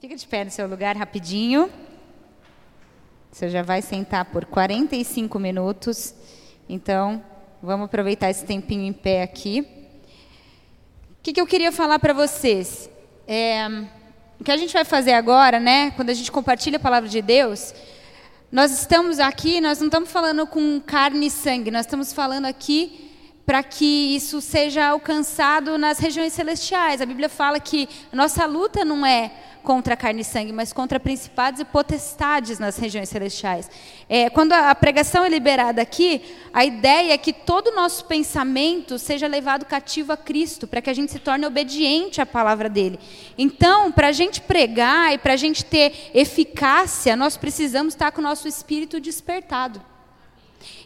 Fica de pé no seu lugar rapidinho. Você já vai sentar por 45 minutos. Então, vamos aproveitar esse tempinho em pé aqui. O que, que eu queria falar para vocês? É, o que a gente vai fazer agora, né? Quando a gente compartilha a palavra de Deus, nós estamos aqui, nós não estamos falando com carne e sangue, nós estamos falando aqui para que isso seja alcançado nas regiões celestiais. A Bíblia fala que nossa luta não é contra carne e sangue, mas contra principados e potestades nas regiões celestiais. É, quando a pregação é liberada aqui, a ideia é que todo o nosso pensamento seja levado cativo a Cristo, para que a gente se torne obediente à palavra dele. Então, para a gente pregar e para a gente ter eficácia, nós precisamos estar com o nosso espírito despertado.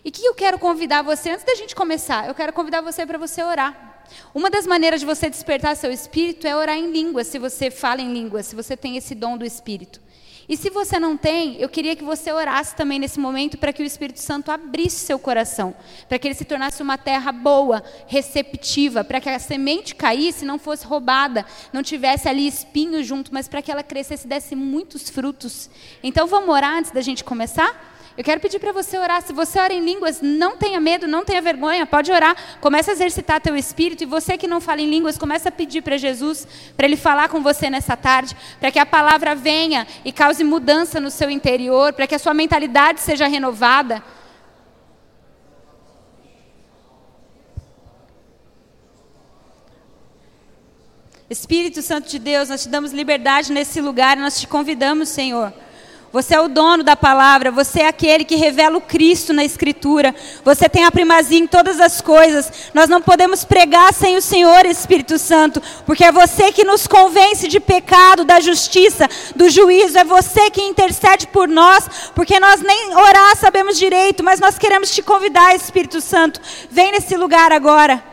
E que eu quero convidar você, antes da gente começar, eu quero convidar você para você orar. Uma das maneiras de você despertar seu espírito é orar em línguas, se você fala em línguas, se você tem esse dom do espírito. E se você não tem, eu queria que você orasse também nesse momento para que o Espírito Santo abrisse seu coração, para que ele se tornasse uma terra boa, receptiva, para que a semente caísse, não fosse roubada, não tivesse ali espinhos junto, mas para que ela crescesse e desse muitos frutos. Então vamos orar antes da gente começar? Eu quero pedir para você orar. Se você ora em línguas, não tenha medo, não tenha vergonha, pode orar. Comece a exercitar teu espírito. E você que não fala em línguas, comece a pedir para Jesus, para Ele falar com você nessa tarde, para que a palavra venha e cause mudança no seu interior, para que a sua mentalidade seja renovada. Espírito Santo de Deus, nós te damos liberdade nesse lugar, nós te convidamos, Senhor. Você é o dono da palavra, você é aquele que revela o Cristo na Escritura. Você tem a primazia em todas as coisas. Nós não podemos pregar sem o Senhor Espírito Santo, porque é você que nos convence de pecado, da justiça, do juízo. É você que intercede por nós, porque nós nem orar sabemos direito, mas nós queremos te convidar, Espírito Santo. Vem nesse lugar agora.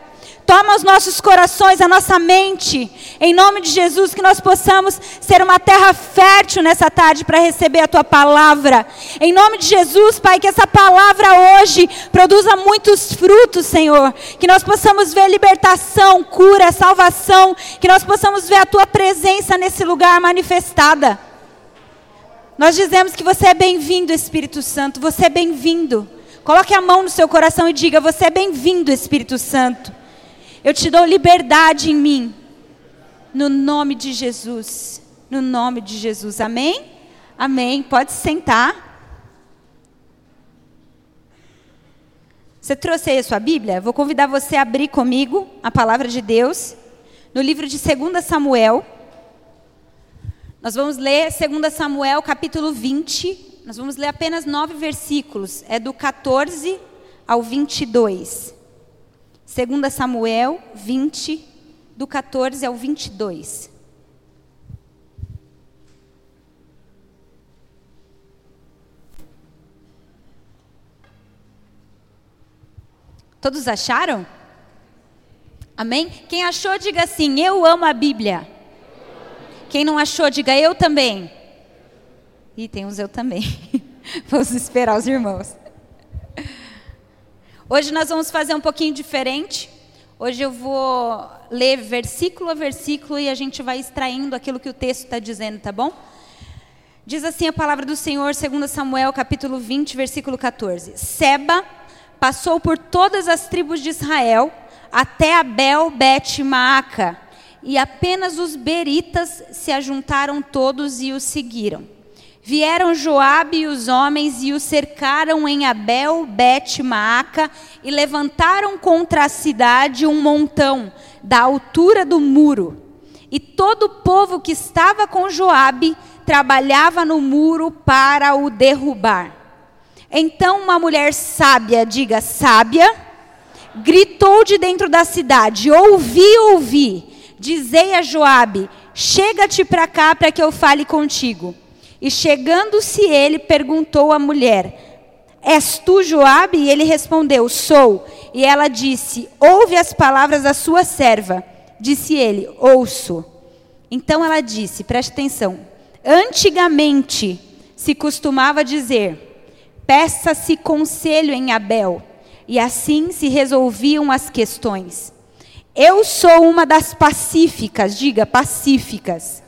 Toma os nossos corações, a nossa mente, em nome de Jesus, que nós possamos ser uma terra fértil nessa tarde para receber a tua palavra. Em nome de Jesus, Pai, que essa palavra hoje produza muitos frutos, Senhor. Que nós possamos ver libertação, cura, salvação. Que nós possamos ver a tua presença nesse lugar manifestada. Nós dizemos que você é bem-vindo, Espírito Santo. Você é bem-vindo. Coloque a mão no seu coração e diga: Você é bem-vindo, Espírito Santo. Eu te dou liberdade em mim. No nome de Jesus. No nome de Jesus. Amém? Amém. Pode sentar. Você trouxe aí a sua Bíblia? Vou convidar você a abrir comigo a palavra de Deus no livro de 2 Samuel. Nós vamos ler 2 Samuel, capítulo 20. Nós vamos ler apenas nove versículos. É do 14 ao 22. 2 Samuel 20, do 14 ao 22. Todos acharam? Amém? Quem achou, diga assim: Eu amo a Bíblia. Quem não achou, diga eu também. E tem uns eu também. Vamos esperar os irmãos. Hoje nós vamos fazer um pouquinho diferente. Hoje eu vou ler versículo a versículo e a gente vai extraindo aquilo que o texto está dizendo, tá bom? Diz assim a palavra do Senhor, 2 Samuel, capítulo 20, versículo 14. Seba passou por todas as tribos de Israel, até Abel Bet Maaca, e apenas os beritas se ajuntaram todos e o seguiram. Vieram Joabe e os homens e o cercaram em Abel, Bet, Maaca e levantaram contra a cidade um montão da altura do muro. E todo o povo que estava com Joabe trabalhava no muro para o derrubar. Então uma mulher sábia, diga sábia, gritou de dentro da cidade: Ouvi, ouvi. Dizei a Joabe: Chega-te para cá para que eu fale contigo. E chegando-se ele, perguntou à mulher: És tu Joabe? E ele respondeu: Sou. E ela disse: Ouve as palavras da sua serva. Disse ele: Ouço. Então ela disse: Preste atenção. Antigamente se costumava dizer: Peça-se conselho em Abel, e assim se resolviam as questões. Eu sou uma das pacíficas, diga pacíficas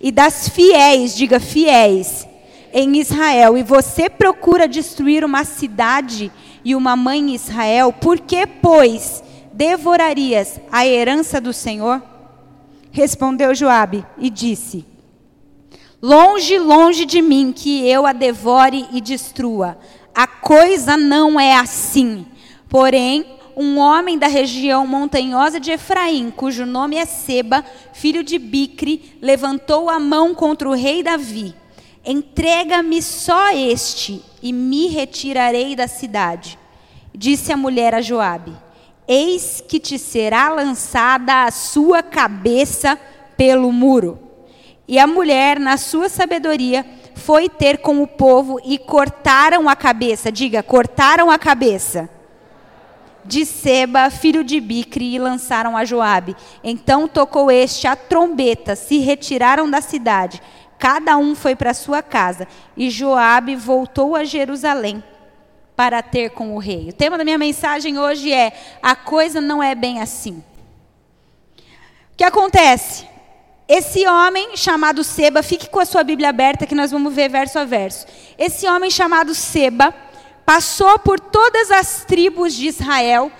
e das fiéis, diga fiéis, em Israel, e você procura destruir uma cidade e uma mãe em Israel, por que, pois, devorarias a herança do Senhor? Respondeu Joabe e disse: Longe, longe de mim que eu a devore e destrua. A coisa não é assim. Porém, um homem da região montanhosa de Efraim, cujo nome é Seba, filho de Bicre, levantou a mão contra o rei Davi. Entrega-me só este, e me retirarei da cidade. Disse a mulher a Joabe: Eis que te será lançada a sua cabeça pelo muro. E a mulher, na sua sabedoria, foi ter com o povo e cortaram a cabeça. Diga, cortaram a cabeça de Seba, filho de Bicre, e lançaram a Joabe. Então tocou este a trombeta, se retiraram da cidade. Cada um foi para sua casa, e Joabe voltou a Jerusalém para ter com o rei. O tema da minha mensagem hoje é: a coisa não é bem assim. O que acontece? Esse homem chamado Seba, fique com a sua Bíblia aberta que nós vamos ver verso a verso. Esse homem chamado Seba passou por todas as tribos de Israel,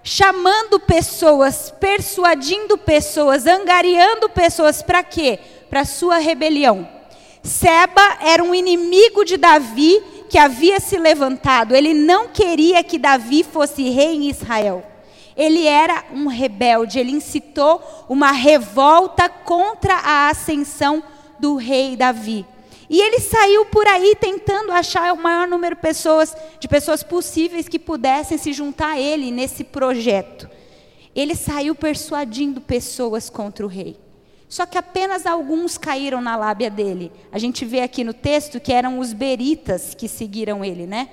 chamando pessoas, persuadindo pessoas, angariando pessoas para quê? Para sua rebelião. Seba era um inimigo de Davi que havia se levantado. Ele não queria que Davi fosse rei em Israel. Ele era um rebelde, ele incitou uma revolta contra a ascensão do rei Davi. E ele saiu por aí tentando achar o maior número de pessoas, de pessoas possíveis que pudessem se juntar a ele nesse projeto. Ele saiu persuadindo pessoas contra o rei. Só que apenas alguns caíram na lábia dele. A gente vê aqui no texto que eram os beritas que seguiram ele, né?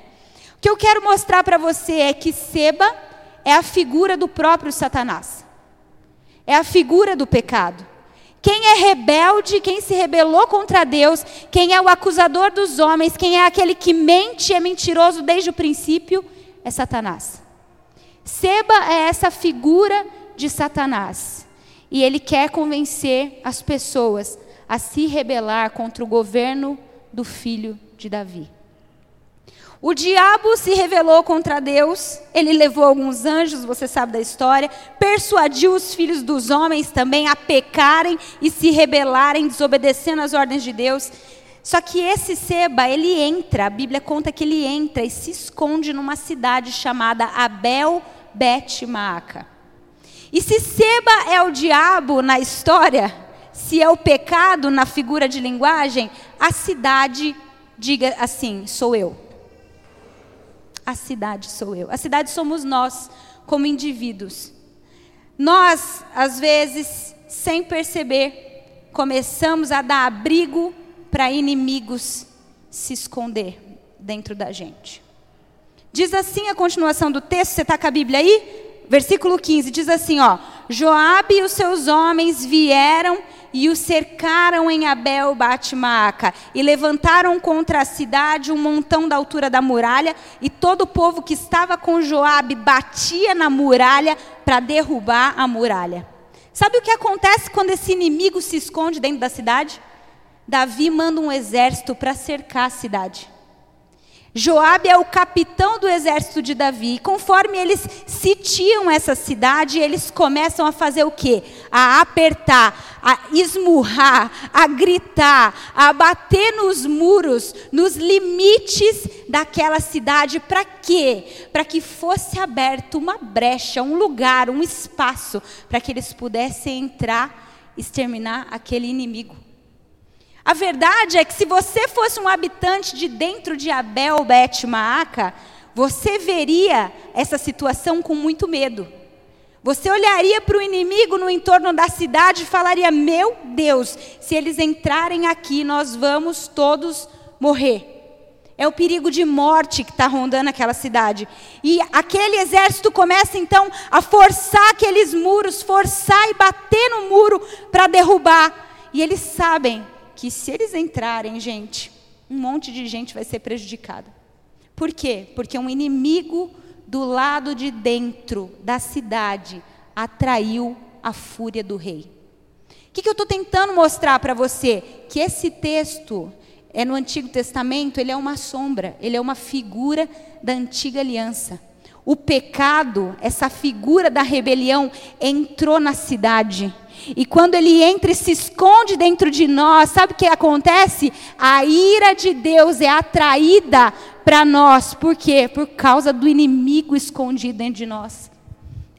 O que eu quero mostrar para você é que Seba é a figura do próprio Satanás. É a figura do pecado. Quem é rebelde, quem se rebelou contra Deus, quem é o acusador dos homens, quem é aquele que mente, é mentiroso desde o princípio, é Satanás. Seba é essa figura de Satanás. E ele quer convencer as pessoas a se rebelar contra o governo do filho de Davi. O diabo se revelou contra Deus, ele levou alguns anjos, você sabe da história, persuadiu os filhos dos homens também a pecarem e se rebelarem, desobedecendo às ordens de Deus. Só que esse Seba, ele entra, a Bíblia conta que ele entra e se esconde numa cidade chamada Abel Bet Maaca. E se Seba é o diabo na história, se é o pecado na figura de linguagem, a cidade diga assim: sou eu. A cidade sou eu. A cidade somos nós, como indivíduos. Nós, às vezes, sem perceber, começamos a dar abrigo para inimigos se esconder dentro da gente. Diz assim a continuação do texto, você está com a Bíblia aí? Versículo 15 diz assim, ó: Joabe e os seus homens vieram e o cercaram em Abel Batmaca e levantaram contra a cidade um montão da altura da muralha e todo o povo que estava com Joabe batia na muralha para derrubar a muralha. Sabe o que acontece quando esse inimigo se esconde dentro da cidade? Davi manda um exército para cercar a cidade. Joabe é o capitão do exército de Davi. E conforme eles sitiam essa cidade, eles começam a fazer o quê? A apertar, a esmurrar, a gritar, a bater nos muros, nos limites daquela cidade. Para quê? Para que fosse aberto uma brecha, um lugar, um espaço para que eles pudessem entrar, exterminar aquele inimigo. A verdade é que se você fosse um habitante de dentro de Abel Bet Maaca, você veria essa situação com muito medo. Você olharia para o inimigo no entorno da cidade e falaria: Meu Deus, se eles entrarem aqui, nós vamos todos morrer. É o perigo de morte que está rondando aquela cidade. E aquele exército começa então a forçar aqueles muros, forçar e bater no muro para derrubar. E eles sabem que se eles entrarem, gente, um monte de gente vai ser prejudicada. Por quê? Porque um inimigo do lado de dentro da cidade atraiu a fúria do rei. O que, que eu estou tentando mostrar para você? Que esse texto é no Antigo Testamento, ele é uma sombra, ele é uma figura da antiga aliança. O pecado, essa figura da rebelião, entrou na cidade. E quando ele entra e se esconde dentro de nós, sabe o que acontece? A ira de Deus é atraída para nós. Por quê? Por causa do inimigo escondido dentro de nós.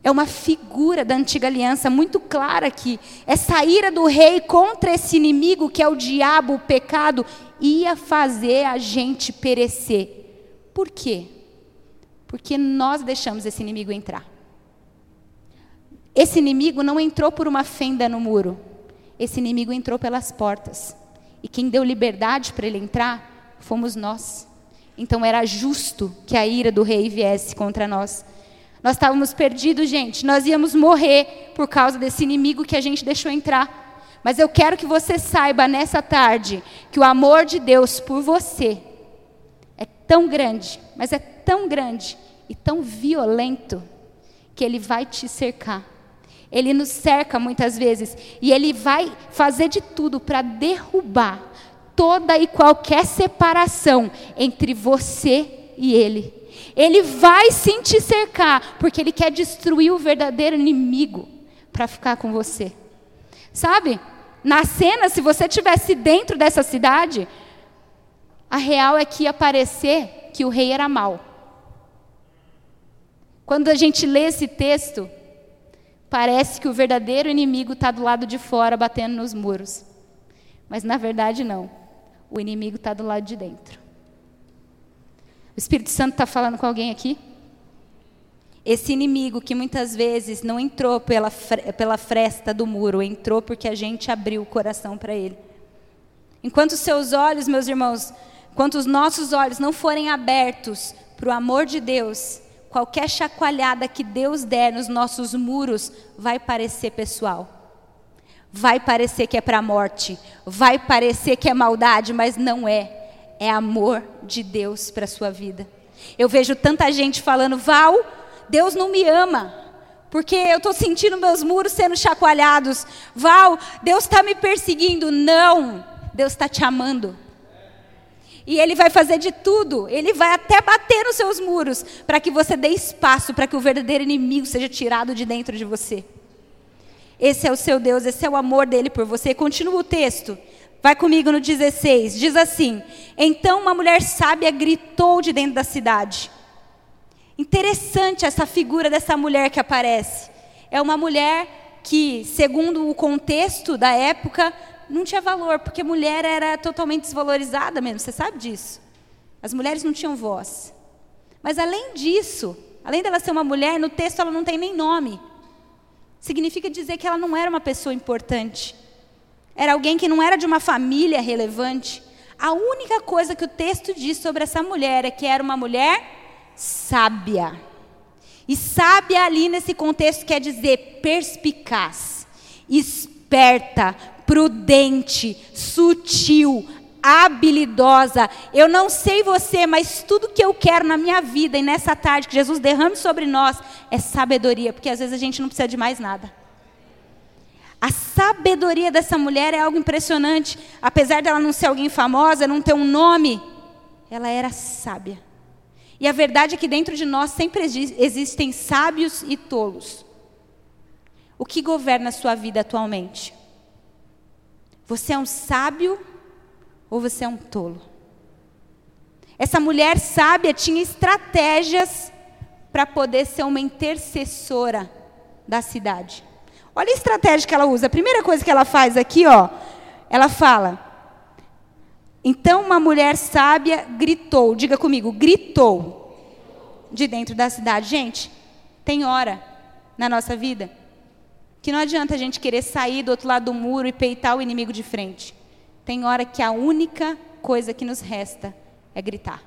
É uma figura da antiga aliança muito clara aqui. Essa ira do rei contra esse inimigo que é o diabo, o pecado, ia fazer a gente perecer. Por quê? Porque nós deixamos esse inimigo entrar. Esse inimigo não entrou por uma fenda no muro. Esse inimigo entrou pelas portas. E quem deu liberdade para ele entrar fomos nós. Então era justo que a ira do rei viesse contra nós. Nós estávamos perdidos, gente. Nós íamos morrer por causa desse inimigo que a gente deixou entrar. Mas eu quero que você saiba nessa tarde que o amor de Deus por você é tão grande, mas é tão grande e tão violento que ele vai te cercar. Ele nos cerca muitas vezes e ele vai fazer de tudo para derrubar toda e qualquer separação entre você e ele. Ele vai sim te cercar, porque ele quer destruir o verdadeiro inimigo para ficar com você. Sabe? Na cena, se você tivesse dentro dessa cidade, a real é que ia parecer que o rei era mau. Quando a gente lê esse texto, parece que o verdadeiro inimigo está do lado de fora batendo nos muros. Mas na verdade, não. O inimigo está do lado de dentro. O Espírito Santo está falando com alguém aqui? Esse inimigo que muitas vezes não entrou pela, pela fresta do muro, entrou porque a gente abriu o coração para ele. Enquanto os seus olhos, meus irmãos, enquanto os nossos olhos não forem abertos para o amor de Deus, qualquer chacoalhada que Deus der nos nossos muros vai parecer pessoal. Vai parecer que é para a morte, vai parecer que é maldade, mas não é. É amor de Deus para a sua vida. Eu vejo tanta gente falando, Val, Deus não me ama. Porque eu estou sentindo meus muros sendo chacoalhados. Val, Deus está me perseguindo. Não, Deus está te amando. E Ele vai fazer de tudo. Ele vai até bater nos seus muros para que você dê espaço para que o verdadeiro inimigo seja tirado de dentro de você. Esse é o seu Deus, esse é o amor dele por você. Continua o texto. Vai comigo no 16. Diz assim: Então uma mulher sábia gritou de dentro da cidade. Interessante essa figura dessa mulher que aparece. É uma mulher que, segundo o contexto da época, não tinha valor, porque mulher era totalmente desvalorizada mesmo, você sabe disso. As mulheres não tinham voz. Mas além disso, além dela ser uma mulher, no texto ela não tem nem nome. Significa dizer que ela não era uma pessoa importante. Era alguém que não era de uma família relevante. A única coisa que o texto diz sobre essa mulher é que era uma mulher sábia. E sábia ali nesse contexto quer dizer perspicaz, esperta, prudente, sutil, habilidosa. Eu não sei você, mas tudo que eu quero na minha vida e nessa tarde que Jesus derrame sobre nós é sabedoria, porque às vezes a gente não precisa de mais nada. A sabedoria dessa mulher é algo impressionante. Apesar dela não ser alguém famosa, não ter um nome, ela era sábia. E a verdade é que dentro de nós sempre existem sábios e tolos. O que governa a sua vida atualmente? Você é um sábio ou você é um tolo? Essa mulher sábia tinha estratégias para poder ser uma intercessora da cidade. Olha a estratégia que ela usa. A primeira coisa que ela faz aqui, ó, ela fala: então uma mulher sábia gritou, diga comigo, gritou de dentro da cidade. Gente, tem hora na nossa vida que não adianta a gente querer sair do outro lado do muro e peitar o inimigo de frente. Tem hora que a única coisa que nos resta é gritar.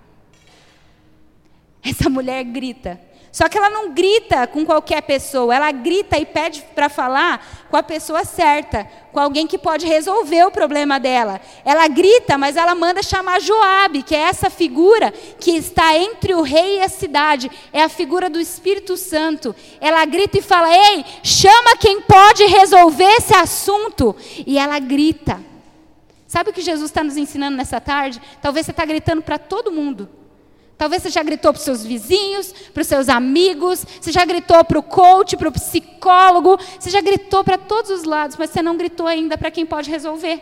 Essa mulher grita. Só que ela não grita com qualquer pessoa, ela grita e pede para falar com a pessoa certa, com alguém que pode resolver o problema dela. Ela grita, mas ela manda chamar Joabe, que é essa figura que está entre o rei e a cidade, é a figura do Espírito Santo. Ela grita e fala: "Ei, chama quem pode resolver esse assunto". E ela grita. Sabe o que Jesus está nos ensinando nessa tarde? Talvez você está gritando para todo mundo. Talvez você já gritou para os seus vizinhos, para os seus amigos, você já gritou para o coach, para o psicólogo, você já gritou para todos os lados, mas você não gritou ainda para quem pode resolver.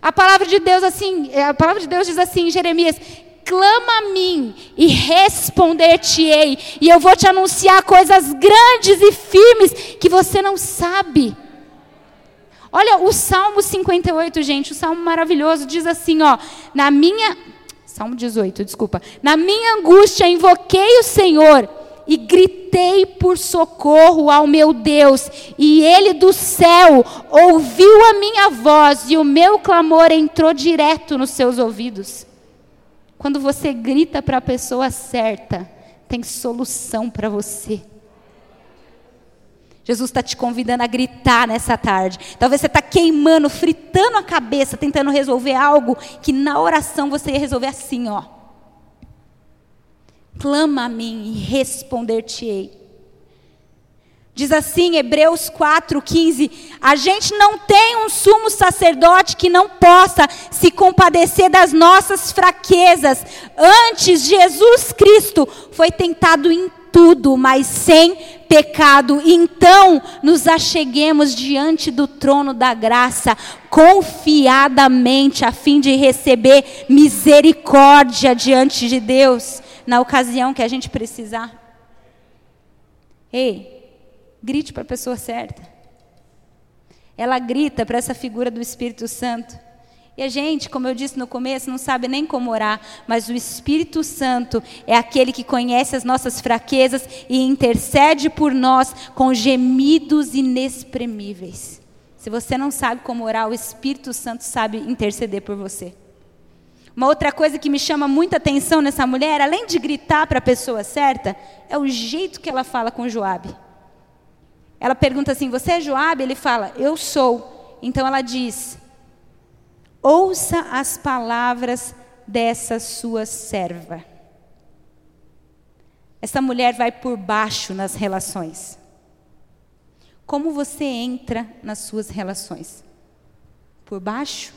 A palavra de Deus assim, a palavra de Deus diz assim em Jeremias: clama a mim e responder-te-ei, e eu vou te anunciar coisas grandes e firmes que você não sabe. Olha o Salmo 58, gente, o salmo maravilhoso diz assim, ó: Na minha Salmo 18, desculpa. Na minha angústia invoquei o Senhor e gritei por socorro ao meu Deus, e ele do céu ouviu a minha voz e o meu clamor entrou direto nos seus ouvidos. Quando você grita para a pessoa certa, tem solução para você. Jesus está te convidando a gritar nessa tarde. Talvez você está queimando, fritando a cabeça, tentando resolver algo que na oração você ia resolver assim, ó. Clama a mim e responder-te-ei. Diz assim, Hebreus 4,15: A gente não tem um sumo sacerdote que não possa se compadecer das nossas fraquezas. Antes, Jesus Cristo foi tentado em tudo, mas sem pecado. Então, nos acheguemos diante do trono da graça, confiadamente, a fim de receber misericórdia diante de Deus, na ocasião que a gente precisar. Ei, grite para a pessoa certa. Ela grita para essa figura do Espírito Santo. E a gente, como eu disse no começo, não sabe nem como orar, mas o Espírito Santo é aquele que conhece as nossas fraquezas e intercede por nós com gemidos inexprimíveis. Se você não sabe como orar, o Espírito Santo sabe interceder por você. Uma outra coisa que me chama muita atenção nessa mulher, além de gritar para a pessoa certa, é o jeito que ela fala com Joabe. Ela pergunta assim: "Você é Joabe?" Ele fala: "Eu sou". Então ela diz: Ouça as palavras dessa sua serva. Essa mulher vai por baixo nas relações. Como você entra nas suas relações? Por baixo?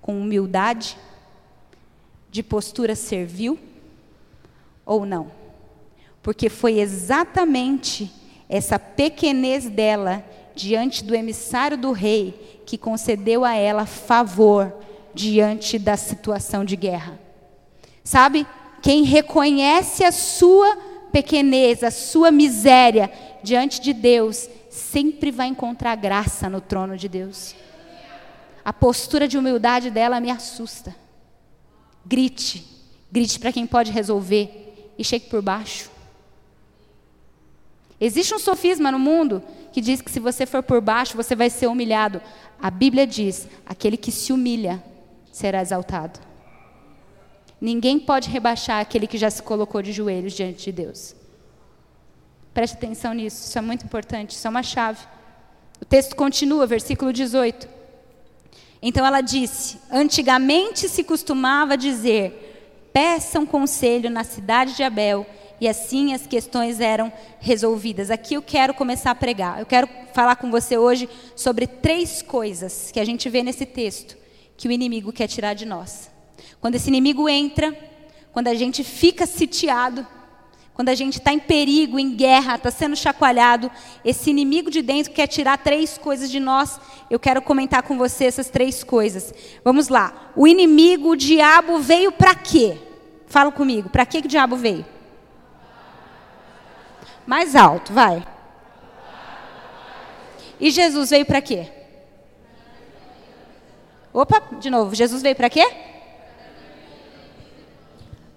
Com humildade? De postura servil? Ou não? Porque foi exatamente essa pequenez dela diante do emissário do rei que concedeu a ela favor diante da situação de guerra. Sabe? Quem reconhece a sua pequenez, a sua miséria diante de Deus, sempre vai encontrar graça no trono de Deus. A postura de humildade dela me assusta. Grite, grite para quem pode resolver e chegue por baixo. Existe um sofisma no mundo que diz que se você for por baixo, você vai ser humilhado. A Bíblia diz: aquele que se humilha será exaltado. Ninguém pode rebaixar aquele que já se colocou de joelhos diante de Deus. Preste atenção nisso, isso é muito importante, isso é uma chave. O texto continua, versículo 18. Então ela disse: Antigamente se costumava dizer: peçam conselho na cidade de Abel e assim as questões eram resolvidas. Aqui eu quero começar a pregar. Eu quero falar com você hoje sobre três coisas que a gente vê nesse texto que o inimigo quer tirar de nós. Quando esse inimigo entra, quando a gente fica sitiado, quando a gente está em perigo, em guerra, está sendo chacoalhado, esse inimigo de dentro quer tirar três coisas de nós. Eu quero comentar com você essas três coisas. Vamos lá. O inimigo, o diabo, veio para quê? Fala comigo. Para que o diabo veio? Mais alto, vai. E Jesus veio para quê? Opa, de novo. Jesus veio para quê?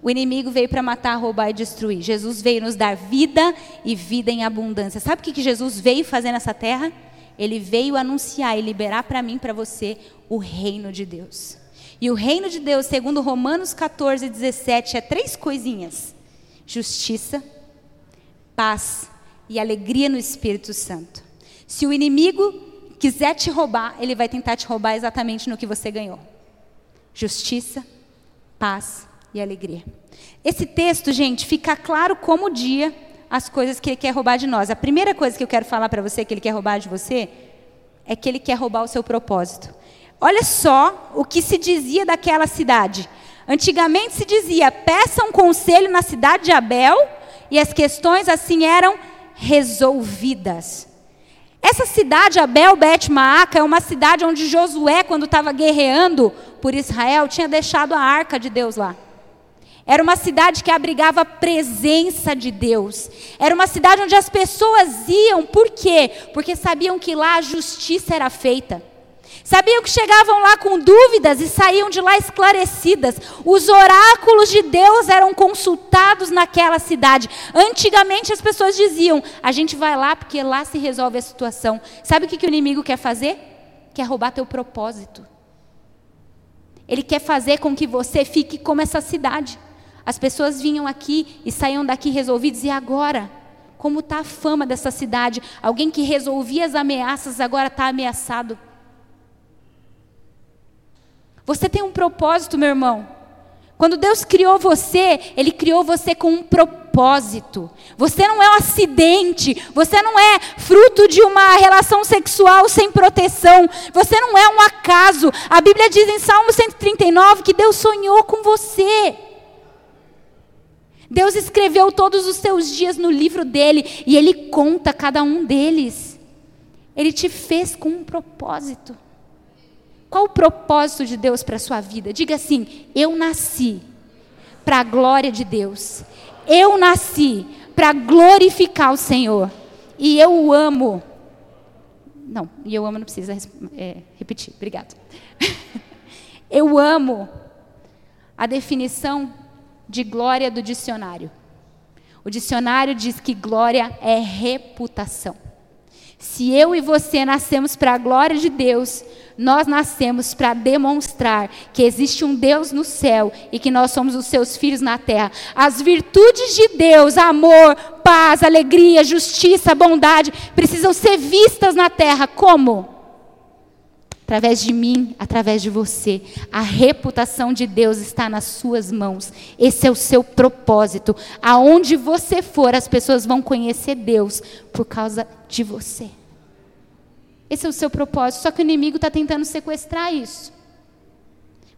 O inimigo veio para matar, roubar e destruir. Jesus veio nos dar vida e vida em abundância. Sabe o que Jesus veio fazer nessa terra? Ele veio anunciar e liberar para mim, para você, o reino de Deus. E o reino de Deus, segundo Romanos 14, 17, é três coisinhas. justiça, paz e alegria no Espírito Santo. Se o inimigo quiser te roubar, ele vai tentar te roubar exatamente no que você ganhou: justiça, paz e alegria. Esse texto, gente, fica claro como o dia as coisas que ele quer roubar de nós. A primeira coisa que eu quero falar para você que ele quer roubar de você é que ele quer roubar o seu propósito. Olha só o que se dizia daquela cidade. Antigamente se dizia: peça um conselho na cidade de Abel, e as questões assim eram resolvidas. Essa cidade, Abel Bet Maaca, é uma cidade onde Josué, quando estava guerreando por Israel, tinha deixado a arca de Deus lá. Era uma cidade que abrigava a presença de Deus. Era uma cidade onde as pessoas iam, por quê? Porque sabiam que lá a justiça era feita. Sabiam que chegavam lá com dúvidas e saíam de lá esclarecidas. Os oráculos de Deus eram consultados naquela cidade. Antigamente as pessoas diziam: a gente vai lá porque lá se resolve a situação. Sabe o que, que o inimigo quer fazer? Quer roubar teu propósito. Ele quer fazer com que você fique como essa cidade. As pessoas vinham aqui e saíam daqui resolvidos, e agora? Como está a fama dessa cidade? Alguém que resolvia as ameaças agora está ameaçado. Você tem um propósito, meu irmão. Quando Deus criou você, Ele criou você com um propósito. Você não é um acidente, você não é fruto de uma relação sexual sem proteção, você não é um acaso. A Bíblia diz em Salmo 139 que Deus sonhou com você. Deus escreveu todos os seus dias no livro dele e ele conta cada um deles. Ele te fez com um propósito. Qual o propósito de Deus para a sua vida? Diga assim: eu nasci para a glória de Deus. Eu nasci para glorificar o Senhor. E eu o amo. Não, e eu amo não precisa é, repetir, obrigado. eu amo a definição de glória do dicionário. O dicionário diz que glória é reputação. Se eu e você nascemos para a glória de Deus, nós nascemos para demonstrar que existe um Deus no céu e que nós somos os seus filhos na terra. As virtudes de Deus, amor, paz, alegria, justiça, bondade, precisam ser vistas na terra. Como? Através de mim, através de você. A reputação de Deus está nas suas mãos. Esse é o seu propósito. Aonde você for, as pessoas vão conhecer Deus por causa de você. Esse é o seu propósito. Só que o inimigo está tentando sequestrar isso.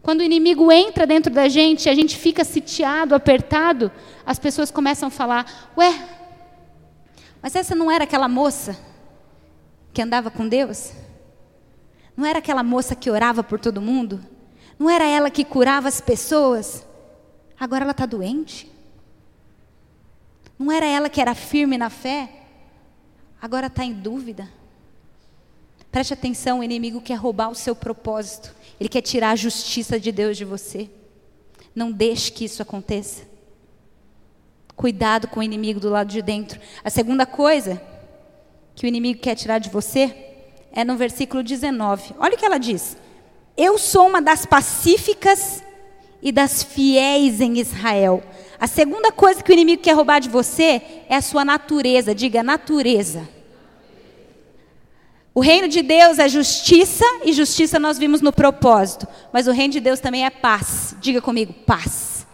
Quando o inimigo entra dentro da gente, a gente fica sitiado, apertado, as pessoas começam a falar: Ué, mas essa não era aquela moça que andava com Deus? Não era aquela moça que orava por todo mundo? Não era ela que curava as pessoas? Agora ela está doente? Não era ela que era firme na fé? Agora está em dúvida? Preste atenção: o inimigo quer roubar o seu propósito, ele quer tirar a justiça de Deus de você. Não deixe que isso aconteça. Cuidado com o inimigo do lado de dentro. A segunda coisa que o inimigo quer tirar de você é no versículo 19. Olha o que ela diz: Eu sou uma das pacíficas e das fiéis em Israel. A segunda coisa que o inimigo quer roubar de você é a sua natureza. Diga natureza. O reino de Deus é justiça, e justiça nós vimos no propósito. Mas o reino de Deus também é paz. Diga comigo, paz.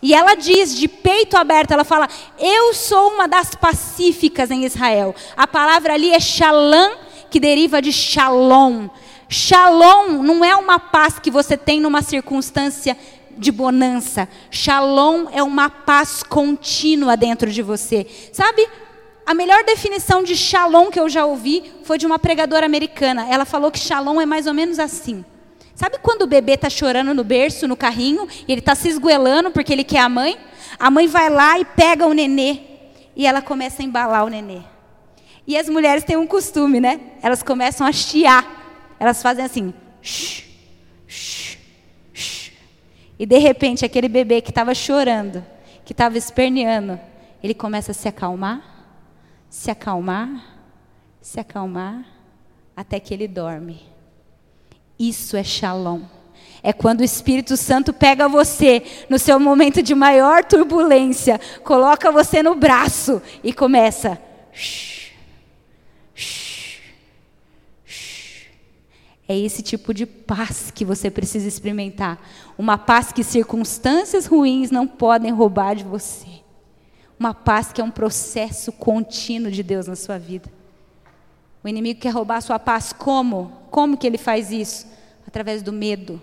E ela diz de peito aberto, ela fala: Eu sou uma das pacíficas em Israel. A palavra ali é shalom que deriva de shalom. Shalom não é uma paz que você tem numa circunstância de bonança. Shalom é uma paz contínua dentro de você. Sabe? A melhor definição de shalom que eu já ouvi foi de uma pregadora americana. Ela falou que shalom é mais ou menos assim. Sabe quando o bebê está chorando no berço, no carrinho, e ele está se esgoelando porque ele quer a mãe? A mãe vai lá e pega o nenê e ela começa a embalar o nenê. E as mulheres têm um costume, né? Elas começam a chiar. Elas fazem assim. Shh, shh, shh. E de repente, aquele bebê que estava chorando, que estava esperneando, ele começa a se acalmar, se acalmar, se acalmar, até que ele dorme. Isso é shalom. É quando o Espírito Santo pega você no seu momento de maior turbulência, coloca você no braço e começa. Shh, É esse tipo de paz que você precisa experimentar. Uma paz que circunstâncias ruins não podem roubar de você. Uma paz que é um processo contínuo de Deus na sua vida. O inimigo quer roubar a sua paz como? Como que ele faz isso? Através do medo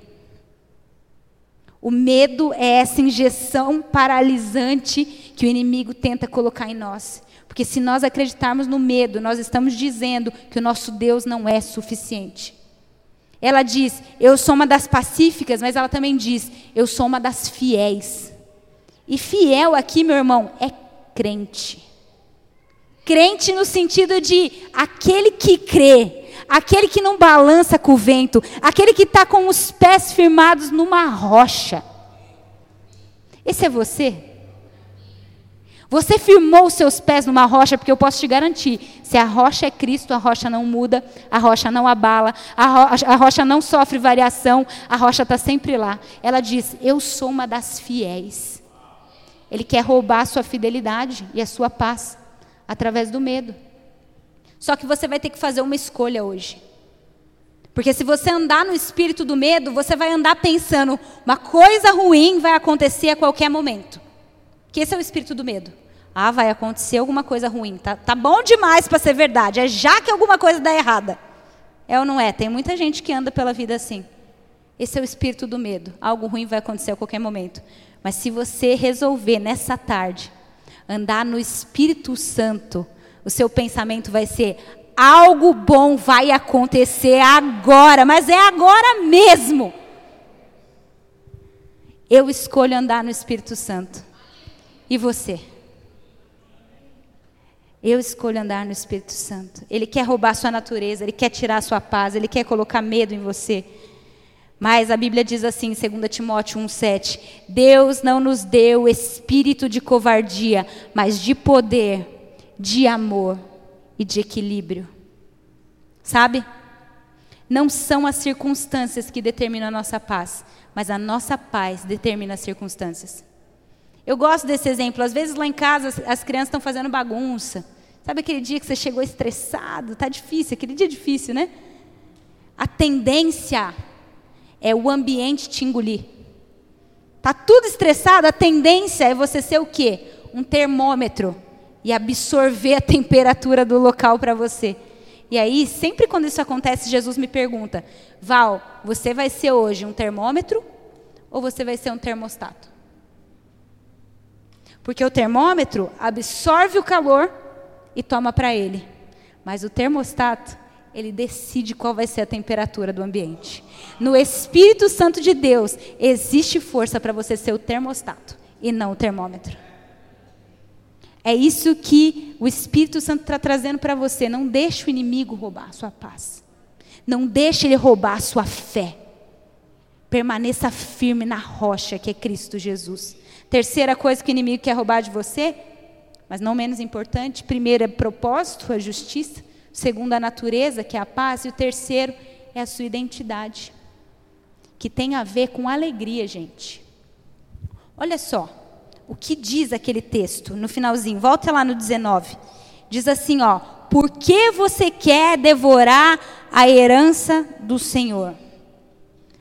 o medo é essa injeção paralisante que o inimigo tenta colocar em nós. Porque se nós acreditarmos no medo, nós estamos dizendo que o nosso Deus não é suficiente. Ela diz, eu sou uma das pacíficas, mas ela também diz, eu sou uma das fiéis. E fiel aqui, meu irmão, é crente. Crente no sentido de aquele que crê, aquele que não balança com o vento, aquele que está com os pés firmados numa rocha. Esse é você? Você firmou os seus pés numa rocha, porque eu posso te garantir: se a rocha é Cristo, a rocha não muda, a rocha não abala, a rocha, a rocha não sofre variação, a rocha está sempre lá. Ela diz: Eu sou uma das fiéis. Ele quer roubar a sua fidelidade e a sua paz através do medo. Só que você vai ter que fazer uma escolha hoje. Porque se você andar no espírito do medo, você vai andar pensando, uma coisa ruim vai acontecer a qualquer momento. Que esse é o espírito do medo. Ah, vai acontecer alguma coisa ruim. Tá, tá bom demais para ser verdade. É já que alguma coisa dá errada. É ou não é? Tem muita gente que anda pela vida assim. Esse é o espírito do medo. Algo ruim vai acontecer a qualquer momento. Mas se você resolver nessa tarde andar no Espírito Santo, o seu pensamento vai ser: algo bom vai acontecer agora, mas é agora mesmo. Eu escolho andar no Espírito Santo. E você? Eu escolho andar no Espírito Santo. Ele quer roubar sua natureza, ele quer tirar sua paz, ele quer colocar medo em você. Mas a Bíblia diz assim, em 2 Timóteo 1,7: Deus não nos deu espírito de covardia, mas de poder, de amor e de equilíbrio. Sabe? Não são as circunstâncias que determinam a nossa paz, mas a nossa paz determina as circunstâncias. Eu gosto desse exemplo. Às vezes lá em casa as crianças estão fazendo bagunça. Sabe aquele dia que você chegou estressado? Tá difícil, aquele dia é difícil, né? A tendência é o ambiente te engolir. Tá tudo estressado, a tendência é você ser o quê? Um termômetro e absorver a temperatura do local para você. E aí, sempre quando isso acontece, Jesus me pergunta: Val, você vai ser hoje um termômetro ou você vai ser um termostato? Porque o termômetro absorve o calor e toma para ele. Mas o termostato, ele decide qual vai ser a temperatura do ambiente. No Espírito Santo de Deus, existe força para você ser o termostato e não o termômetro. É isso que o Espírito Santo está trazendo para você. Não deixe o inimigo roubar a sua paz. Não deixe ele roubar a sua fé. Permaneça firme na rocha que é Cristo Jesus. Terceira coisa que o inimigo quer roubar de você, mas não menos importante, primeiro é propósito, a justiça. Segundo, a natureza, que é a paz. E o terceiro é a sua identidade, que tem a ver com alegria, gente. Olha só o que diz aquele texto no finalzinho. Volta lá no 19. Diz assim, ó: "Por que você quer devorar a herança do Senhor?"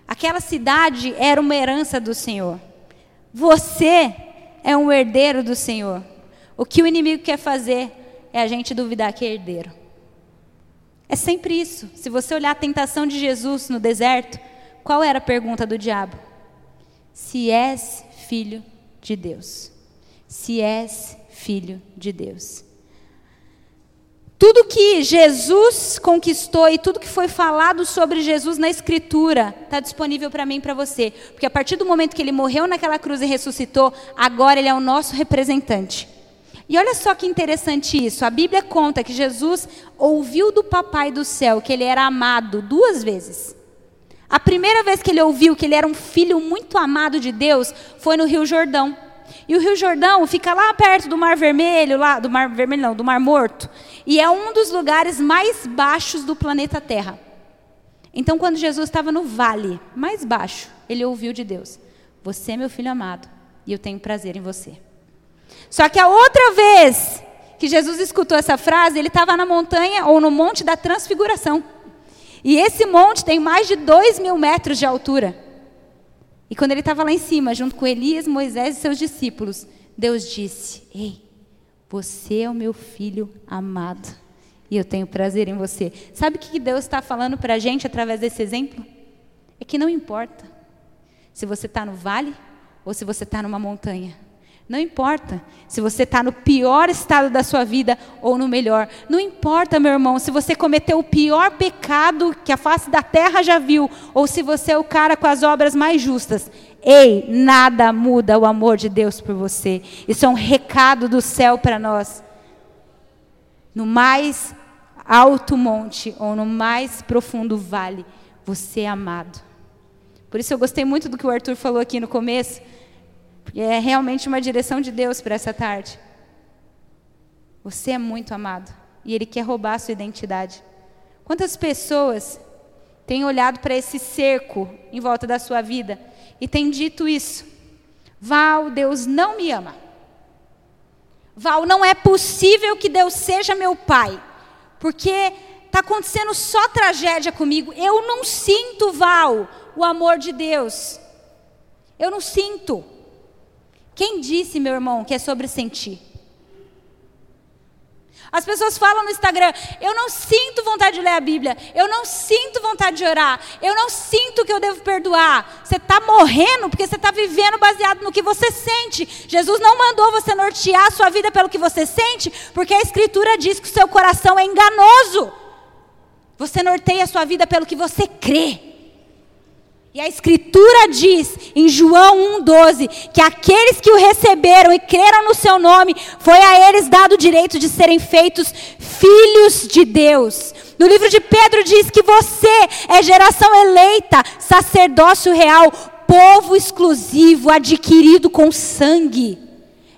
Aquela cidade era uma herança do Senhor. Você é um herdeiro do Senhor. O que o inimigo quer fazer é a gente duvidar que é herdeiro. É sempre isso. Se você olhar a tentação de Jesus no deserto, qual era a pergunta do diabo? Se és filho de Deus. Se és filho de Deus. Tudo que Jesus conquistou e tudo que foi falado sobre Jesus na Escritura está disponível para mim e para você. Porque a partir do momento que ele morreu naquela cruz e ressuscitou, agora ele é o nosso representante. E olha só que interessante isso. A Bíblia conta que Jesus ouviu do Papai do céu que ele era amado duas vezes. A primeira vez que ele ouviu que ele era um filho muito amado de Deus foi no Rio Jordão. E o Rio Jordão fica lá perto do Mar Vermelho, lá do Mar Vermelho não, do Mar Morto, e é um dos lugares mais baixos do planeta Terra. Então, quando Jesus estava no vale mais baixo, ele ouviu de Deus: Você é meu filho amado, e eu tenho prazer em você. Só que a outra vez que Jesus escutou essa frase, ele estava na montanha ou no Monte da Transfiguração. E esse monte tem mais de dois mil metros de altura. E quando ele estava lá em cima, junto com Elias, Moisés e seus discípulos, Deus disse: Ei, você é o meu filho amado. E eu tenho prazer em você. Sabe o que Deus está falando para a gente através desse exemplo? É que não importa se você está no vale ou se você está numa montanha. Não importa se você está no pior estado da sua vida ou no melhor. Não importa, meu irmão, se você cometeu o pior pecado que a face da terra já viu, ou se você é o cara com as obras mais justas. Ei, nada muda o amor de Deus por você. Isso é um recado do céu para nós. No mais alto monte ou no mais profundo vale, você é amado. Por isso eu gostei muito do que o Arthur falou aqui no começo porque é realmente uma direção de Deus para essa tarde. Você é muito amado e Ele quer roubar a sua identidade. Quantas pessoas têm olhado para esse cerco em volta da sua vida e têm dito isso? Val, Deus não me ama. Val, não é possível que Deus seja meu pai, porque está acontecendo só tragédia comigo. Eu não sinto, Val, o amor de Deus. Eu não sinto. Quem disse, meu irmão, que é sobre sentir? As pessoas falam no Instagram: eu não sinto vontade de ler a Bíblia, eu não sinto vontade de orar, eu não sinto que eu devo perdoar. Você está morrendo porque você está vivendo baseado no que você sente. Jesus não mandou você nortear a sua vida pelo que você sente, porque a Escritura diz que o seu coração é enganoso. Você norteia a sua vida pelo que você crê. E a Escritura diz em João 1,12 que aqueles que o receberam e creram no seu nome, foi a eles dado o direito de serem feitos filhos de Deus. No livro de Pedro diz que você é geração eleita, sacerdócio real, povo exclusivo, adquirido com sangue.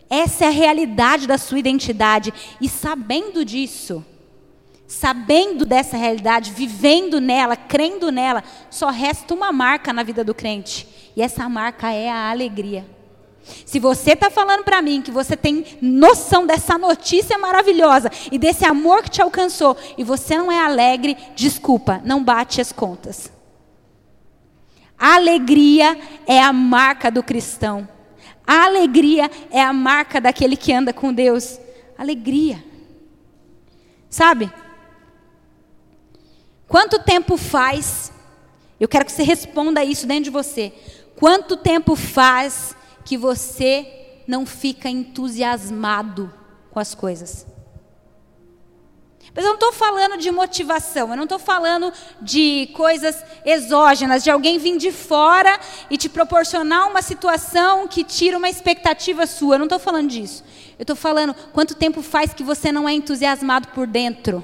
Essa é a realidade da sua identidade. E sabendo disso, sabendo dessa realidade, vivendo nela, crendo nela, só resta uma marca na vida do crente. E essa marca é a alegria. Se você está falando para mim que você tem noção dessa notícia maravilhosa e desse amor que te alcançou e você não é alegre, desculpa, não bate as contas. Alegria é a marca do cristão. Alegria é a marca daquele que anda com Deus. Alegria. Sabe? Quanto tempo faz? Eu quero que você responda isso dentro de você. Quanto tempo faz que você não fica entusiasmado com as coisas? Mas eu não estou falando de motivação, eu não estou falando de coisas exógenas, de alguém vir de fora e te proporcionar uma situação que tira uma expectativa sua. Eu não estou falando disso. Eu estou falando quanto tempo faz que você não é entusiasmado por dentro.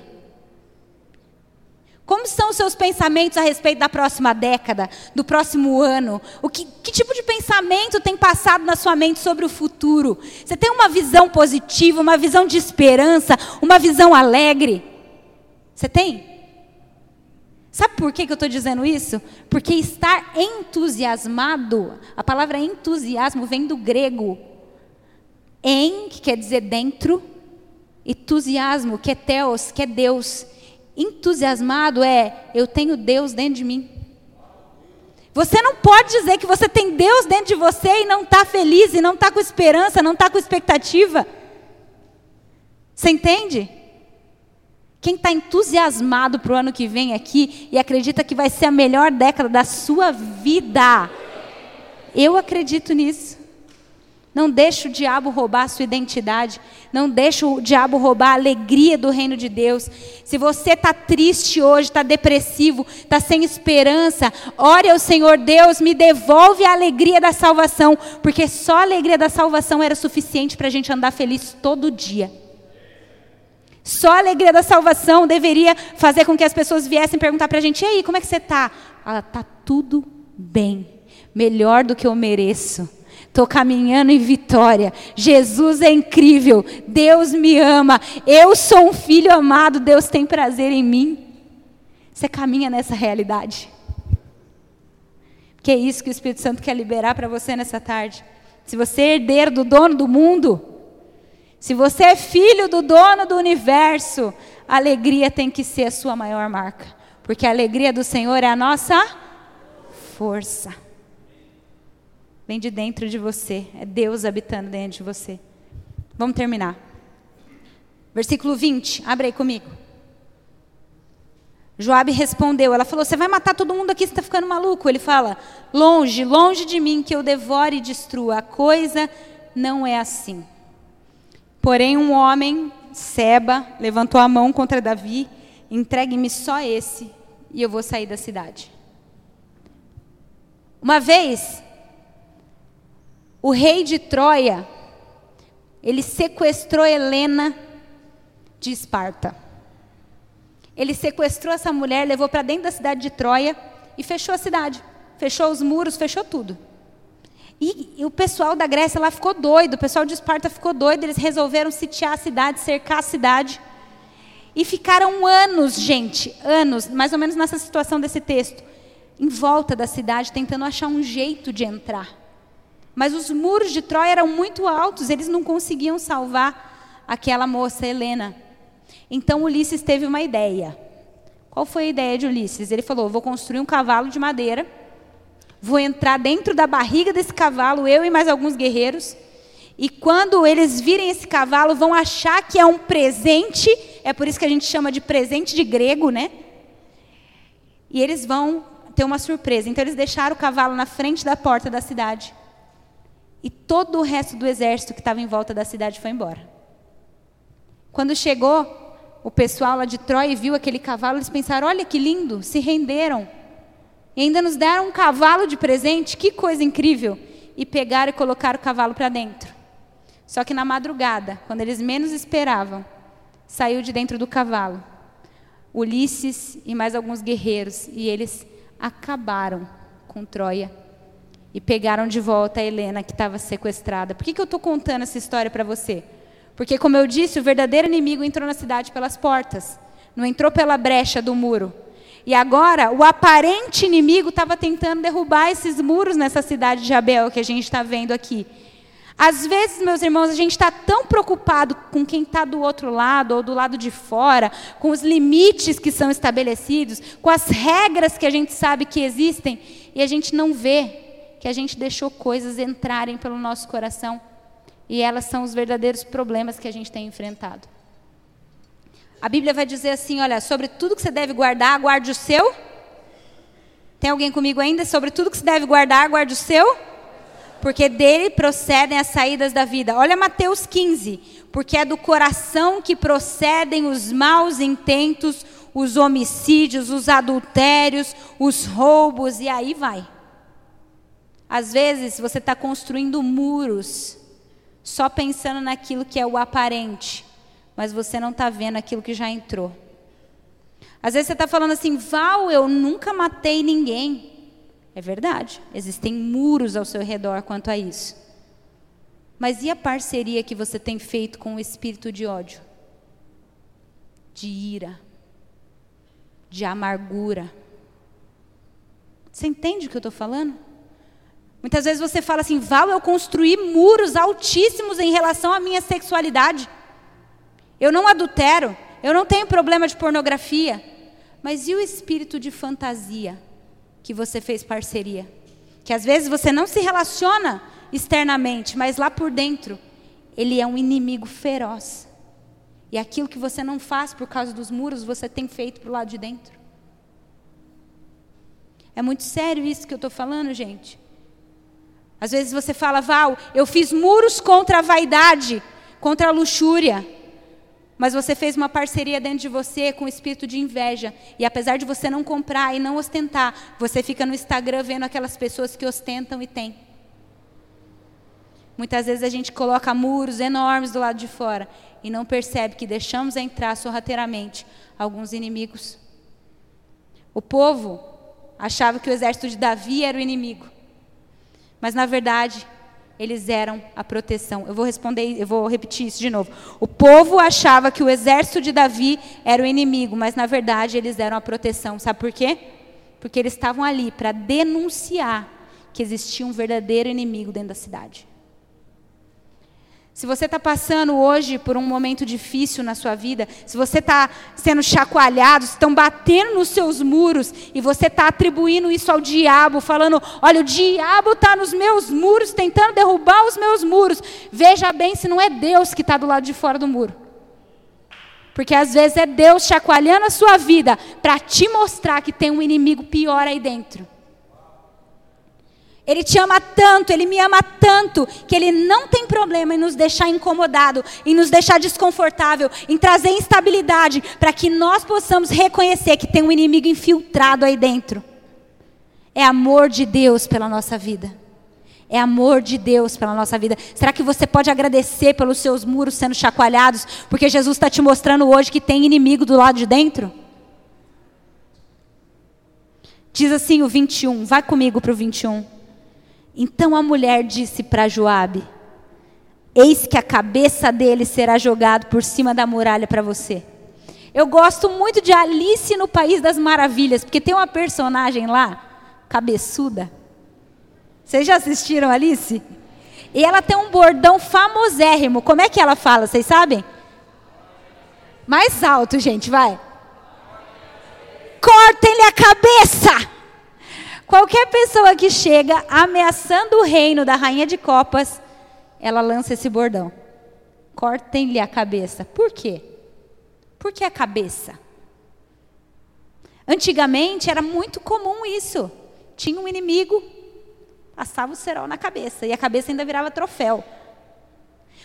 Como são os seus pensamentos a respeito da próxima década, do próximo ano? O que, que, tipo de pensamento tem passado na sua mente sobre o futuro? Você tem uma visão positiva, uma visão de esperança, uma visão alegre? Você tem? Sabe por que, eu estou dizendo isso? Porque estar entusiasmado, a palavra entusiasmo vem do grego. Em, que quer dizer dentro, entusiasmo, que é teos, que é Deus. Entusiasmado é eu tenho Deus dentro de mim. Você não pode dizer que você tem Deus dentro de você e não está feliz, e não está com esperança, não está com expectativa. Você entende? Quem está entusiasmado para o ano que vem aqui e acredita que vai ser a melhor década da sua vida, eu acredito nisso. Não deixe o diabo roubar a sua identidade. Não deixe o diabo roubar a alegria do reino de Deus. Se você está triste hoje, está depressivo, está sem esperança, ore ao Senhor Deus, me devolve a alegria da salvação, porque só a alegria da salvação era suficiente para a gente andar feliz todo dia. Só a alegria da salvação deveria fazer com que as pessoas viessem perguntar para a gente: e aí, como é que você está? Ela está tudo bem, melhor do que eu mereço Estou caminhando em vitória. Jesus é incrível. Deus me ama. Eu sou um filho amado. Deus tem prazer em mim. Você caminha nessa realidade. Que é isso que o Espírito Santo quer liberar para você nessa tarde. Se você é herdeiro do dono do mundo, se você é filho do dono do universo, a alegria tem que ser a sua maior marca. Porque a alegria do Senhor é a nossa força. Vem de dentro de você, é Deus habitando dentro de você. Vamos terminar. Versículo 20, abre aí comigo. Joabe respondeu, ela falou: Você vai matar todo mundo aqui, você está ficando maluco? Ele fala: Longe, longe de mim que eu devore e destrua. A coisa não é assim. Porém, um homem, Seba, levantou a mão contra Davi: Entregue-me só esse, e eu vou sair da cidade. Uma vez, o rei de Troia, ele sequestrou Helena de Esparta. Ele sequestrou essa mulher, levou para dentro da cidade de Troia e fechou a cidade. Fechou os muros, fechou tudo. E, e, o pessoal da Grécia lá ficou doido, o pessoal de Esparta ficou doido, eles resolveram sitiar a cidade, cercar a cidade. E ficaram anos, gente, anos, mais ou menos nessa situação desse texto, em volta da cidade, tentando achar um jeito de entrar. Mas os muros de Troia eram muito altos, eles não conseguiam salvar aquela moça, Helena. Então Ulisses teve uma ideia. Qual foi a ideia de Ulisses? Ele falou: vou construir um cavalo de madeira, vou entrar dentro da barriga desse cavalo, eu e mais alguns guerreiros, e quando eles virem esse cavalo, vão achar que é um presente, é por isso que a gente chama de presente de grego, né? E eles vão ter uma surpresa. Então eles deixaram o cavalo na frente da porta da cidade. E todo o resto do exército que estava em volta da cidade foi embora. Quando chegou o pessoal lá de Troia viu aquele cavalo, eles pensaram: olha que lindo, se renderam. E ainda nos deram um cavalo de presente, que coisa incrível. E pegaram e colocaram o cavalo para dentro. Só que na madrugada, quando eles menos esperavam, saiu de dentro do cavalo Ulisses e mais alguns guerreiros, e eles acabaram com Troia e pegaram de volta a Helena que estava sequestrada. Por que, que eu estou contando essa história para você? Porque, como eu disse, o verdadeiro inimigo entrou na cidade pelas portas, não entrou pela brecha do muro. E agora, o aparente inimigo estava tentando derrubar esses muros nessa cidade de Abel que a gente está vendo aqui. Às vezes, meus irmãos, a gente está tão preocupado com quem está do outro lado ou do lado de fora, com os limites que são estabelecidos, com as regras que a gente sabe que existem, e a gente não vê que a gente deixou coisas entrarem pelo nosso coração e elas são os verdadeiros problemas que a gente tem enfrentado. A Bíblia vai dizer assim: olha, sobre tudo que você deve guardar, guarde o seu. Tem alguém comigo ainda? Sobre tudo que você deve guardar, guarde o seu. Porque dele procedem as saídas da vida. Olha Mateus 15. Porque é do coração que procedem os maus intentos, os homicídios, os adultérios, os roubos, e aí vai. Às vezes você está construindo muros só pensando naquilo que é o aparente, mas você não está vendo aquilo que já entrou. Às vezes você está falando assim, Val, eu nunca matei ninguém. É verdade, existem muros ao seu redor quanto a isso. Mas e a parceria que você tem feito com o espírito de ódio? De ira, de amargura. Você entende o que eu estou falando? Muitas vezes você fala assim, Val, eu construí muros altíssimos em relação à minha sexualidade. Eu não adultero, eu não tenho problema de pornografia. Mas e o espírito de fantasia que você fez parceria? Que às vezes você não se relaciona externamente, mas lá por dentro, ele é um inimigo feroz. E aquilo que você não faz por causa dos muros, você tem feito para o lado de dentro. É muito sério isso que eu estou falando, gente. Às vezes você fala, Val, eu fiz muros contra a vaidade, contra a luxúria. Mas você fez uma parceria dentro de você com o espírito de inveja. E apesar de você não comprar e não ostentar, você fica no Instagram vendo aquelas pessoas que ostentam e têm. Muitas vezes a gente coloca muros enormes do lado de fora e não percebe que deixamos entrar sorrateiramente alguns inimigos. O povo achava que o exército de Davi era o inimigo. Mas na verdade, eles eram a proteção. Eu vou responder, eu vou repetir isso de novo. O povo achava que o exército de Davi era o inimigo, mas na verdade eles eram a proteção. Sabe por quê? Porque eles estavam ali para denunciar que existia um verdadeiro inimigo dentro da cidade. Se você está passando hoje por um momento difícil na sua vida, se você está sendo chacoalhado, estão batendo nos seus muros e você está atribuindo isso ao diabo, falando: olha, o diabo está nos meus muros, tentando derrubar os meus muros. Veja bem se não é Deus que está do lado de fora do muro. Porque às vezes é Deus chacoalhando a sua vida para te mostrar que tem um inimigo pior aí dentro. Ele te ama tanto, ele me ama tanto, que ele não tem problema em nos deixar incomodado, em nos deixar desconfortável, em trazer instabilidade, para que nós possamos reconhecer que tem um inimigo infiltrado aí dentro. É amor de Deus pela nossa vida. É amor de Deus pela nossa vida. Será que você pode agradecer pelos seus muros sendo chacoalhados, porque Jesus está te mostrando hoje que tem inimigo do lado de dentro? Diz assim o 21, vai comigo para o 21. Então a mulher disse para Joabe: Eis que a cabeça dele será jogado por cima da muralha para você. Eu gosto muito de Alice no País das Maravilhas, porque tem uma personagem lá, cabeçuda. Vocês já assistiram Alice? E ela tem um bordão famosérrimo. Como é que ela fala, vocês sabem? Mais alto, gente, vai. Cortem-lhe a cabeça! Qualquer pessoa que chega ameaçando o reino da rainha de copas, ela lança esse bordão. Cortem-lhe a cabeça. Por quê? Por que a cabeça? Antigamente era muito comum isso. Tinha um inimigo, passava o cerol na cabeça. E a cabeça ainda virava troféu.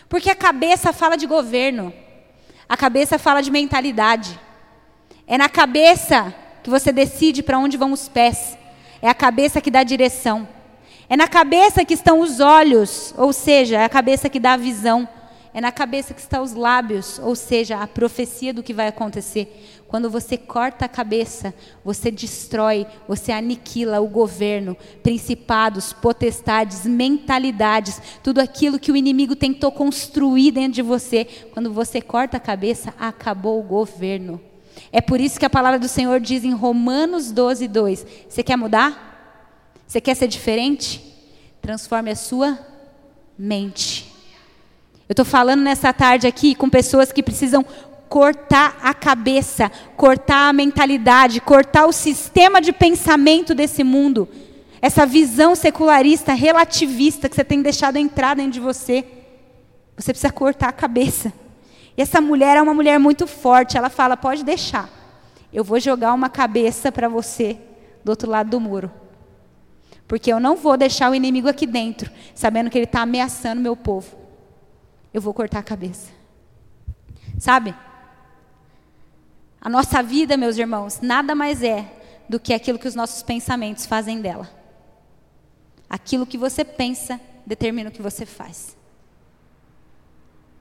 Porque a cabeça fala de governo. A cabeça fala de mentalidade. É na cabeça que você decide para onde vão os pés. É a cabeça que dá direção. É na cabeça que estão os olhos, ou seja, é a cabeça que dá a visão. É na cabeça que estão os lábios, ou seja, a profecia do que vai acontecer. Quando você corta a cabeça, você destrói, você aniquila o governo, principados, potestades, mentalidades, tudo aquilo que o inimigo tentou construir dentro de você. Quando você corta a cabeça, acabou o governo. É por isso que a palavra do Senhor diz em Romanos 12, 2: Você quer mudar? Você quer ser diferente? Transforme a sua mente. Eu estou falando nessa tarde aqui com pessoas que precisam cortar a cabeça, cortar a mentalidade, cortar o sistema de pensamento desse mundo. Essa visão secularista, relativista que você tem deixado entrar dentro de você. Você precisa cortar a cabeça. E essa mulher é uma mulher muito forte. Ela fala: pode deixar. Eu vou jogar uma cabeça para você do outro lado do muro. Porque eu não vou deixar o inimigo aqui dentro, sabendo que ele está ameaçando meu povo. Eu vou cortar a cabeça. Sabe? A nossa vida, meus irmãos, nada mais é do que aquilo que os nossos pensamentos fazem dela. Aquilo que você pensa determina o que você faz.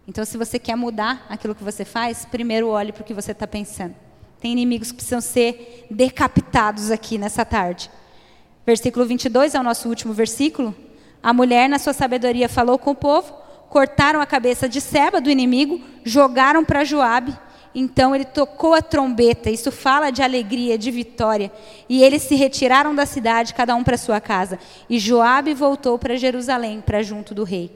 Então, se você quer mudar aquilo que você faz, primeiro olhe para o que você está pensando. Tem inimigos que precisam ser decapitados aqui nessa tarde. Versículo 22 é o nosso último versículo. A mulher, na sua sabedoria, falou com o povo, cortaram a cabeça de Seba, do inimigo, jogaram para Joabe. Então ele tocou a trombeta, isso fala de alegria, de vitória. E eles se retiraram da cidade, cada um para sua casa. E Joabe voltou para Jerusalém, para junto do rei.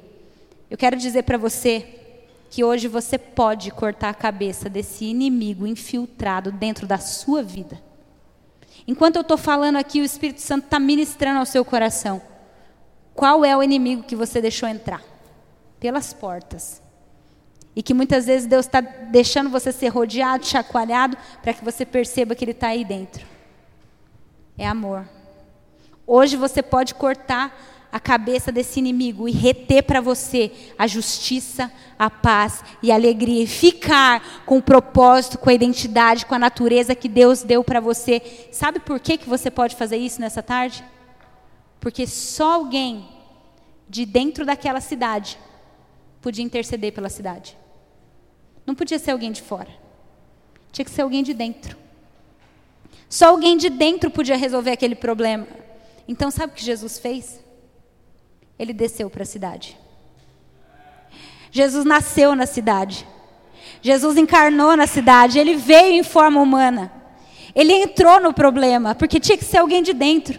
Eu quero dizer para você que hoje você pode cortar a cabeça desse inimigo infiltrado dentro da sua vida. Enquanto eu estou falando aqui, o Espírito Santo está ministrando ao seu coração. Qual é o inimigo que você deixou entrar? Pelas portas. E que muitas vezes Deus está deixando você ser rodeado, chacoalhado, para que você perceba que Ele está aí dentro. É amor. Hoje você pode cortar a cabeça desse inimigo e reter para você a justiça, a paz e a alegria e ficar com o propósito, com a identidade, com a natureza que Deus deu para você. Sabe por que, que você pode fazer isso nessa tarde? Porque só alguém de dentro daquela cidade podia interceder pela cidade. Não podia ser alguém de fora. Tinha que ser alguém de dentro. Só alguém de dentro podia resolver aquele problema. Então, sabe o que Jesus fez? Ele desceu para a cidade. Jesus nasceu na cidade. Jesus encarnou na cidade, ele veio em forma humana. Ele entrou no problema, porque tinha que ser alguém de dentro.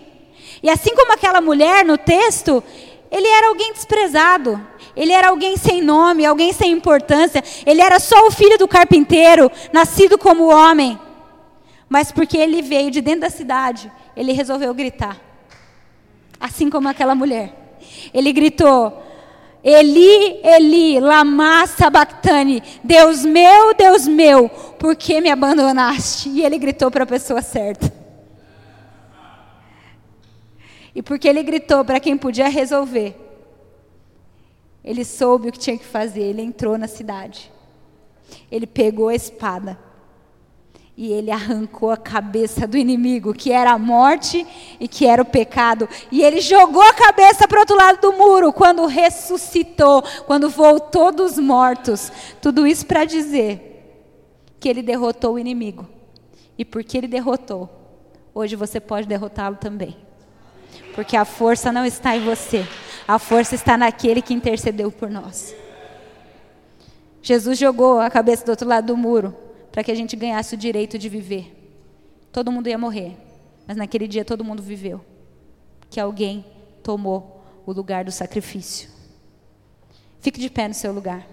E assim como aquela mulher no texto, ele era alguém desprezado. Ele era alguém sem nome, alguém sem importância. Ele era só o filho do carpinteiro, nascido como homem. Mas porque ele veio de dentro da cidade, ele resolveu gritar. Assim como aquela mulher. Ele gritou: Eli, Eli, lama sabachthani. Deus meu, Deus meu, por que me abandonaste? E ele gritou para a pessoa certa. E porque ele gritou para quem podia resolver, ele soube o que tinha que fazer. Ele entrou na cidade. Ele pegou a espada e ele arrancou a cabeça do inimigo, que era a morte e que era o pecado. E ele jogou a cabeça para o outro lado do muro quando ressuscitou, quando voltou dos mortos. Tudo isso para dizer que ele derrotou o inimigo. E porque ele derrotou, hoje você pode derrotá-lo também. Porque a força não está em você, a força está naquele que intercedeu por nós. Jesus jogou a cabeça do outro lado do muro para que a gente ganhasse o direito de viver. Todo mundo ia morrer, mas naquele dia todo mundo viveu. Que alguém tomou o lugar do sacrifício. Fique de pé no seu lugar.